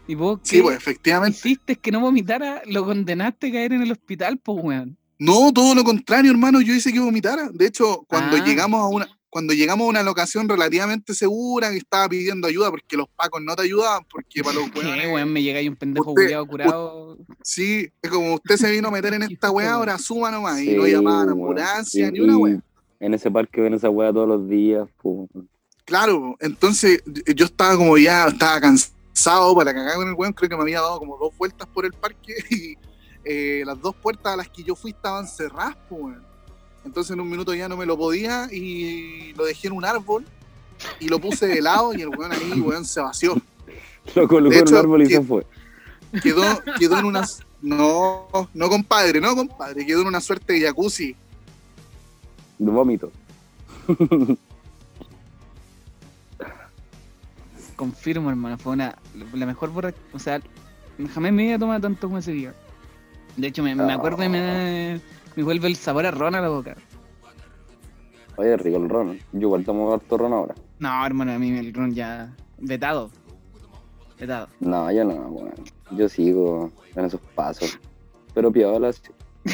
Speaker 2: Y vos
Speaker 1: Sí,
Speaker 2: ¿qué
Speaker 1: pues efectivamente.
Speaker 2: hiciste que no vomitara, lo condenaste a caer en el hospital, pues weón.
Speaker 1: No, todo lo contrario, hermano, yo hice que vomitara. De hecho, cuando
Speaker 2: Ah.
Speaker 1: llegamos a una cuando llegamos a una locación relativamente segura que estaba pidiendo ayuda porque los pacos no te ayudaban porque para los
Speaker 2: ¿Qué,
Speaker 1: weones
Speaker 2: weón? Me llega ahí un pendejo
Speaker 1: usted-
Speaker 2: culiado curado.
Speaker 1: sí, es como usted se vino a meter en esta weá, ahora suma nomás y no llamaban a ambulancia
Speaker 3: Y-
Speaker 1: ni una weá.
Speaker 3: En ese parque ven esa weá todos los días, po.
Speaker 1: Claro, entonces yo estaba como ya, estaba cansado para cagar con el weón, creo que me había dado como dos vueltas por el parque y eh, las dos puertas a las que yo fui estaban cerradas, pues, weón. Entonces en un minuto ya no me lo podía y lo dejé en un árbol y lo puse de lado y el weón ahí, weón, se vació.
Speaker 3: Lo colocó
Speaker 1: De
Speaker 3: en un árbol y se fue.
Speaker 1: Quedó, quedó en unas... No, no compadre, no compadre, quedó en una suerte de jacuzzi.
Speaker 3: De vómito.
Speaker 2: Confirmo, hermano, fue una la mejor borra... O sea, jamás me había tomado tanto como ese día. De hecho, me, me acuerdo y me, da- me vuelve el sabor a ron a la boca.
Speaker 3: Oye, rico el ron. Yo igual tomo harto ron ahora.
Speaker 2: No, hermano, a mí el ron ya vetado. Vetado.
Speaker 3: No, yo no, weón. Yo sigo en esos pasos. Pero piola, sí.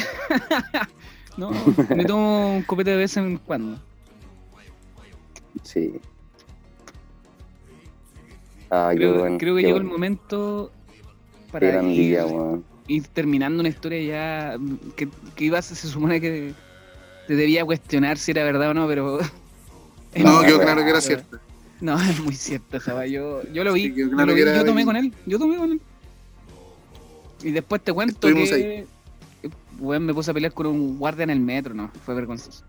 Speaker 2: No, me tomo un copete de vez en cuando.
Speaker 3: Sí. Ah,
Speaker 2: Creo,
Speaker 3: bueno.
Speaker 2: creo que llegó el
Speaker 3: bueno.
Speaker 2: momento para
Speaker 3: gran día, weón.
Speaker 2: Ir terminando una historia ya mm, que, que ibas, se supone que te debía cuestionar si era verdad o no, pero...
Speaker 1: No, quedó claro que era
Speaker 2: cierto. No, es muy cierto weá. Yo, yo lo vi,
Speaker 1: Sí,
Speaker 2: yo,
Speaker 1: claro
Speaker 2: lo
Speaker 1: que
Speaker 2: vi,
Speaker 1: era
Speaker 2: yo tomé con él, yo tomé con él. Y después te cuento
Speaker 1: Estuvimos
Speaker 2: que weón, me puse a pelear con un guardia en el metro, no, fue vergonzoso.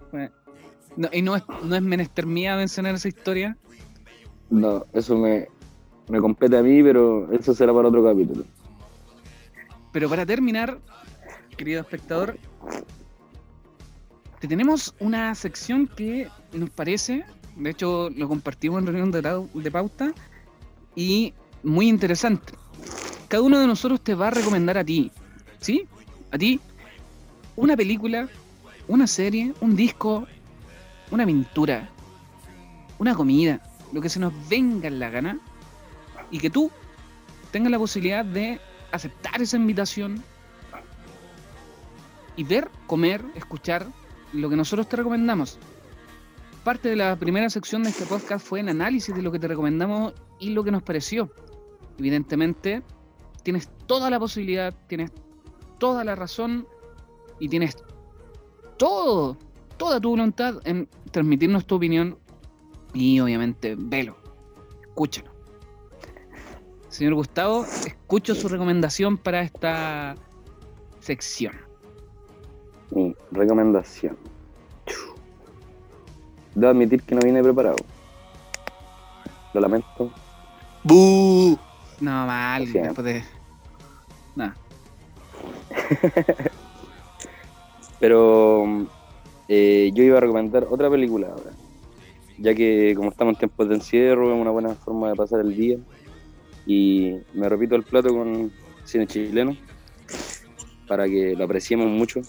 Speaker 2: No, y no es, no es menester mía mencionar esa historia,
Speaker 3: No, eso me, me compete a mí, pero eso será para otro capítulo.
Speaker 2: Pero para terminar, querido espectador, te tenemos una sección que nos parece, de hecho lo compartimos en reunión de, pauta, y muy interesante. Cada uno de nosotros te va a recomendar a ti, ¿sí? A ti, una película, una serie, un disco, una pintura, una comida, lo que se nos venga en la gana, y que tú tengas la posibilidad de aceptar esa invitación y ver, comer, escuchar lo que nosotros te recomendamos. Parte de la primera sección de este podcast fue el análisis de lo que te recomendamos y lo que nos pareció. Evidentemente, tienes toda la posibilidad, tienes toda la razón y tienes todo, toda tu voluntad en transmitirnos tu opinión y obviamente velo, escúchalo. Señor Gustavo, escucho su recomendación para esta sección.
Speaker 3: Mi recomendación. Debo admitir que no vine preparado. Lo lamento.
Speaker 1: ¡Bú!
Speaker 2: No, mal, después de... Nada.
Speaker 3: Pero eh, yo iba a recomendar otra película ahora. Ya que como estamos en tiempos de encierro, es una buena forma de pasar el día. Y me repito el plato con cine chileno para que lo apreciemos mucho.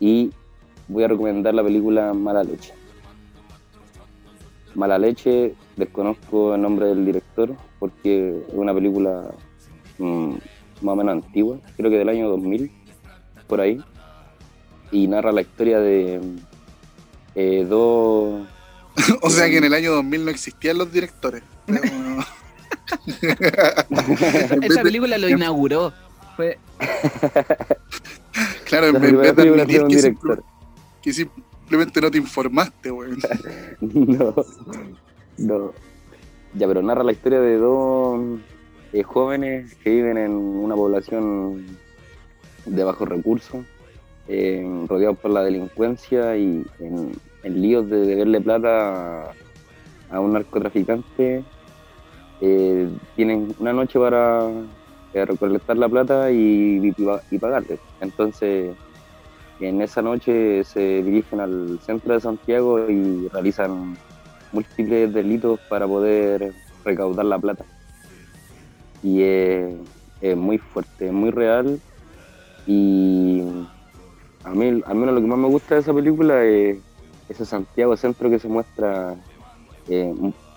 Speaker 3: Y voy a recomendar la película Mala Leche. Mala Leche, desconozco el nombre del director porque es una película mm, más o menos antigua, creo que del año 2000, por ahí, y narra la historia de eh, dos...
Speaker 1: O sea que en el año 2000 no existían los directores. Pero-
Speaker 2: Esa película lo inauguró. Fue,
Speaker 1: claro, en
Speaker 3: la
Speaker 1: vez de
Speaker 3: película
Speaker 1: admitir que,
Speaker 3: director.
Speaker 1: simple- que simplemente no te informaste, weón.
Speaker 3: no, no. Ya, pero narra la historia de dos eh, jóvenes que viven en una población de bajos recursos, eh, rodeados por la delincuencia y en, en líos de deberle plata a un narcotraficante. Eh, tienen una noche para eh, recolectar la plata y, y, pagarle. Entonces, en esa noche se dirigen al centro de Santiago y realizan múltiples delitos para poder recaudar la plata. Y es, muy fuerte, es muy real. Y a mí, al menos lo que más me gusta de esa película es ese Santiago centro que se muestra eh,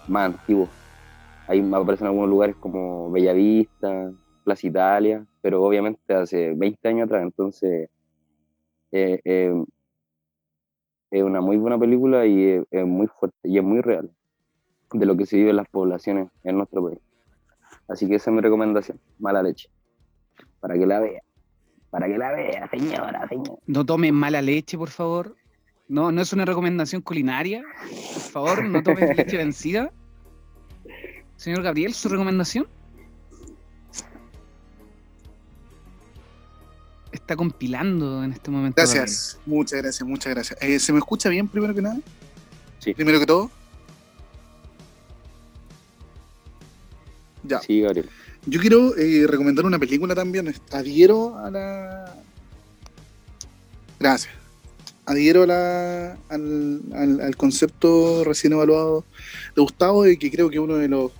Speaker 3: más antiguo. Ahí aparecen algunos lugares como Bellavista, Plaza Italia, pero obviamente hace 20 años atrás, entonces eh, eh, es una muy buena película y es, es muy fuerte y es muy real de lo que se vive en las poblaciones en nuestro país. Así que esa es mi recomendación, mala leche, para que la vea, para que la vea, señora, señora.
Speaker 2: no tome mala leche, por favor. No, no es una recomendación culinaria. Por favor, no tome leche vencida. Señor Gabriel, su recomendación. Está compilando en este momento.
Speaker 1: Gracias, muchas gracias, muchas gracias. Eh, ¿Se me escucha bien primero que nada?
Speaker 3: Sí.
Speaker 1: Primero que todo. Ya.
Speaker 3: Sí, Gabriel.
Speaker 1: Yo quiero eh, recomendar una película también. Adhiero a la. Gracias. Adhiero a la, al, al- al concepto recién evaluado de Gustavo de que creo que uno de los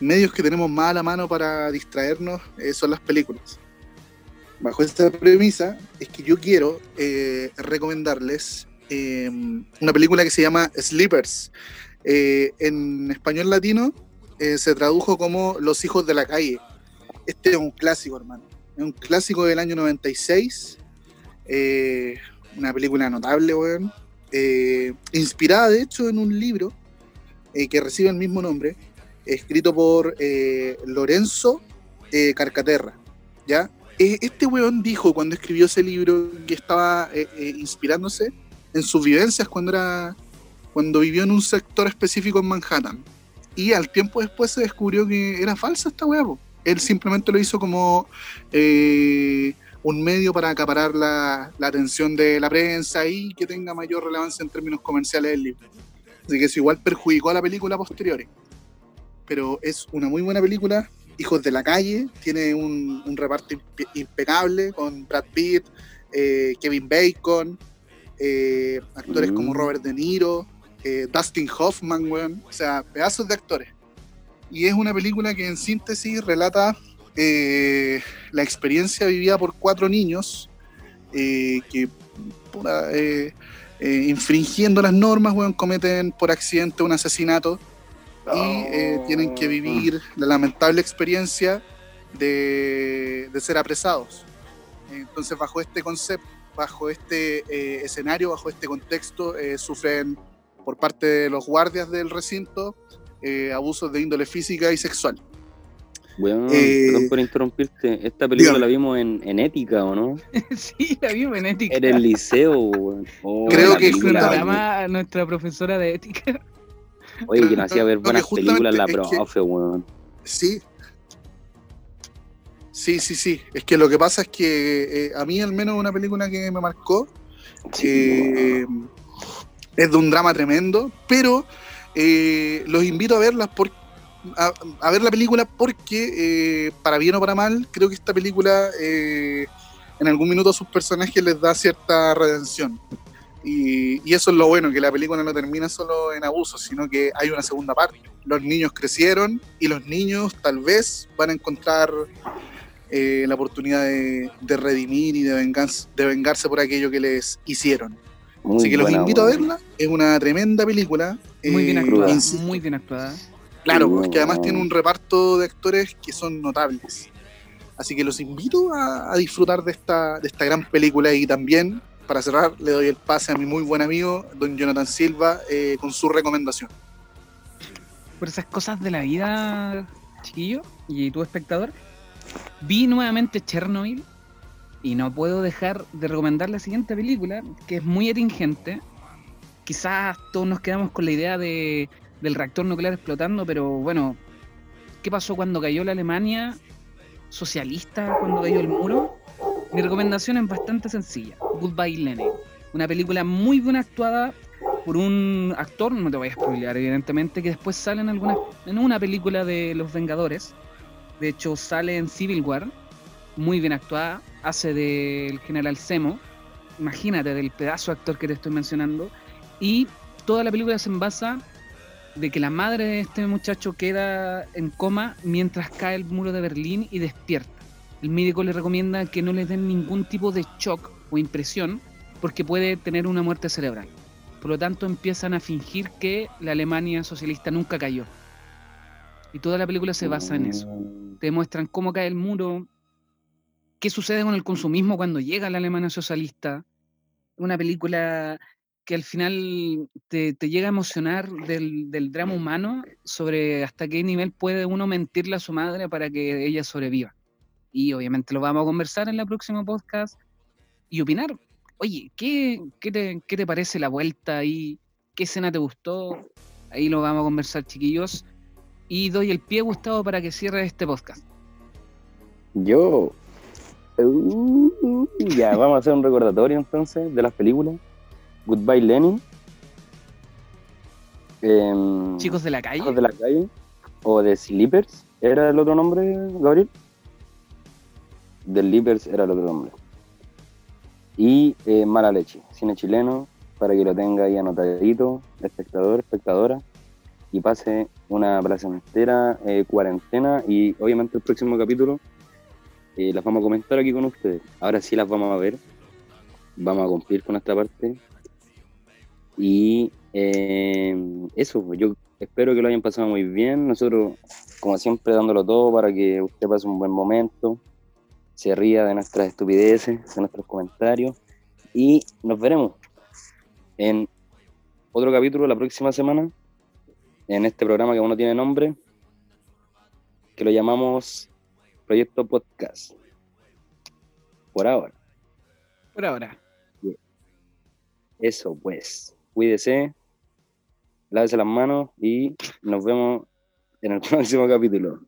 Speaker 1: medios que tenemos más a la mano para distraernos eh, son las películas. Bajo esta premisa es que yo quiero eh, recomendarles eh, una película que se llama Sleepers. Eh, en español latino eh, se tradujo como Los hijos de la calle. Este es un clásico, hermano. Es un clásico del año 96. Eh, una película notable, weón. Inspirada, de hecho, en un libro que recibe el mismo nombre, escrito por eh, Lorenzo Carcaterra. ¿ya? este weón dijo cuando escribió ese libro que estaba inspirándose en sus vivencias cuando era cuando vivió en un sector específico en Manhattan. Y al tiempo después se descubrió que era falsa esta weá. Él simplemente lo hizo como un medio para acaparar la, atención de la prensa y que tenga mayor relevancia en términos comerciales del libro. Así que eso igual perjudicó a la película posterior. Pero es una muy buena película. Hijos de la calle, tiene un, reparto impecable con Brad Pitt, eh, Kevin Bacon, eh, actores como mm. Robert De Niro, eh, Dustin Hoffman, o sea, pedazos de actores. Y es una película que en síntesis relata eh, la experiencia vivida por cuatro niños que infringiendo las normas cometen por accidente un asesinato y tienen que vivir la lamentable experiencia de, ser apresados. Entonces bajo este concepto, bajo este escenario, bajo este contexto, sufren por parte de los guardias del recinto abusos de índole física y sexual.
Speaker 3: Bueno, eh, perdón por interrumpirte. Esta película la vimos en, en, ética, ¿o no?
Speaker 2: sí, la vimos en ética.
Speaker 3: En el liceo.
Speaker 2: Oh, Creo que llama nuestra profesora de ética.
Speaker 3: Oye, que nos hacía ver buenas películas la profe, weón.
Speaker 1: Sí. Sí, sí, sí. Es que lo que pasa es que eh, a mí al menos una película que me marcó eh, es de un drama tremendo, pero los invito a verlas a, ver la película porque, eh, para bien o para mal, creo que esta película eh, en algún minuto a sus personajes les da cierta redención. Y, eso es lo bueno, que la película no termina solo en abuso, sino que hay una segunda parte. Los niños crecieron y los niños tal vez van a encontrar eh, la oportunidad de, redimir y de, vengarse, de vengarse por aquello que les hicieron. Así que los invito a verla. Es una tremenda película.
Speaker 2: Muy bien actuada. Muy bien actuada.
Speaker 1: Claro, porque además tiene un reparto de actores que son notables. Así que los invito a, disfrutar de esta, de esta gran película y también, para cerrar, le doy el pase a mi muy buen amigo, don Jonathan Silva, eh, con su recomendación.
Speaker 2: Por esas cosas de la vida, chiquillo, y tu espectador, vi nuevamente Chernobyl y no puedo dejar de recomendar la siguiente película, que es muy atingente. Quizás todos nos quedamos con la idea de del reactor nuclear explotando, pero bueno, ¿qué pasó cuando cayó la Alemania socialista, cuando cayó el muro? Mi recomendación es bastante sencilla, Goodbye Lenin, una película muy bien actuada por un actor, no te voy a spoilear evidentemente, que después sale en, alguna, en una película de Los Vengadores, de hecho sale en Civil War, muy bien actuada, hace del general Zemo, imagínate del pedazo de actor que te estoy mencionando, y toda la película se envasa de que la madre de este muchacho queda en coma mientras cae el muro de Berlín y despierta. El médico le recomienda que no le den ningún tipo de shock o impresión porque puede tener una muerte cerebral. Por lo tanto, empiezan a fingir que la Alemania socialista nunca cayó. Y toda la película se basa en eso. Te muestran cómo cae el muro, qué sucede con el consumismo cuando llega la Alemania socialista. Una película que al final te, llega a emocionar del, drama humano sobre hasta qué nivel puede uno mentirle a su madre para que ella sobreviva. Y obviamente lo vamos a conversar en la próxima podcast y opinar. Oye, ¿qué, qué, te, qué te parece la vuelta ahí? ¿Qué escena te gustó? Ahí lo vamos a conversar, chiquillos. Y doy el pie, Gustavo, para que cierre este podcast.
Speaker 3: Yo. Uh, ya, vamos a hacer un recordatorio entonces de las películas. Goodbye Lenin.
Speaker 2: Em, Chicos de la calle.
Speaker 3: Chicos de la calle. O de Sleepers, ¿era el otro nombre, Gabriel? The Sleepers era el otro nombre. Y eh, Mala Leche, cine chileno, para que lo tenga ahí anotadito, espectador, espectadora, y pase una placentera eh, cuarentena. Y obviamente el próximo capítulo eh, las vamos a comentar aquí con ustedes. Ahora sí las vamos a ver. Vamos a cumplir con esta parte y eh, eso, pues, yo espero que lo hayan pasado muy bien. Nosotros, como siempre, dándolo todo para que usted pase un buen momento, se ría de nuestras estupideces, de nuestros comentarios Y nos veremos en otro capítulo la próxima semana, en este programa que aún no tiene nombre, que lo llamamos Proyecto Podcast. Por ahora.
Speaker 2: Por ahora.
Speaker 3: Eso pues. Cuídese, lávese las manos y nos vemos en el próximo capítulo.